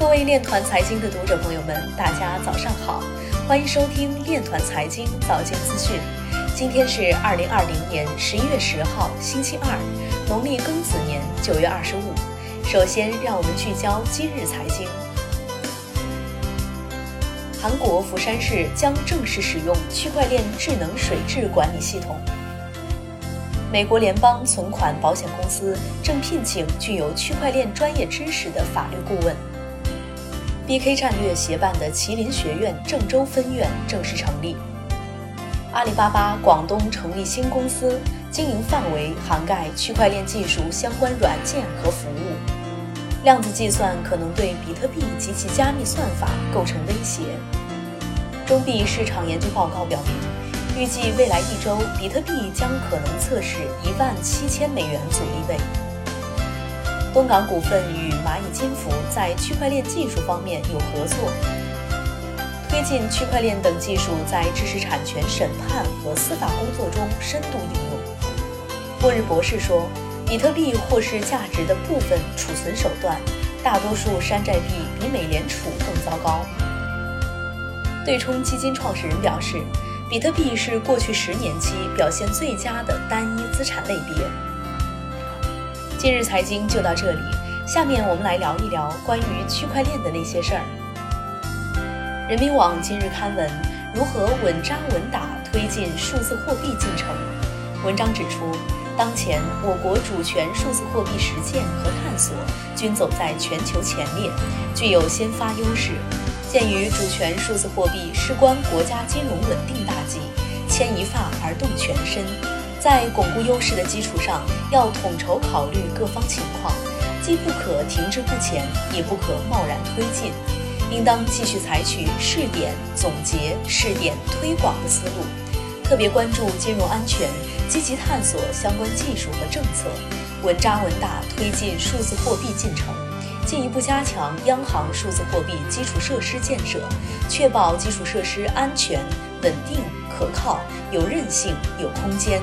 各位链团财经的读者朋友们，大家早上好，欢迎收听链团财经早间资讯。今天是二零二零年十一月十号，星期二，农历庚子年九月二十五。首先，让我们聚焦今日财经。韩国釜山市将正式使用区块链智能水质管理系统。美国联邦存款保险公司正聘请具有区块链专业知识的法律顾问。BK 战略协办的麒麟学院郑州分院正式成立。阿里巴巴广东成立新公司，经营范围涵盖区块链技术相关软件和服务。量子计算可能对比特币及其加密算法构成威胁。中币市场研究报告表明，预计未来一周比特币将可能测试一万七千美元阻力位。东港股份与蚂蚁金服在区块链技术方面有合作，推进区块链等技术在知识产权审判和司法工作中深度应用。末日博士说。比特币或是价值的部分储存手段，大多数山寨币比美联储更糟糕。对冲基金创始人表示，比特币是过去十年期表现最佳的单一资产类别。今日财经就到这里，下面我们来聊一聊关于区块链的那些事儿。人民网今日刊文：如何稳扎稳打推进数字货币进程？文章指出。当前，我国主权数字货币实践和探索均走在全球前列，具有先发优势。鉴于主权数字货币事关国家金融稳定大计，牵一发而动全身，在巩固优势的基础上，要统筹考虑各方情况，既不可停滞不前，也不可贸然推进，应当继续采取试点、总结、试点、推广的思路，特别关注金融安全。积极探索相关技术和政策，稳扎稳打推进数字货币进程，进一步加强央行数字货币基础设施建设，确保基础设施安全、稳定、可靠、有韧性、有空间。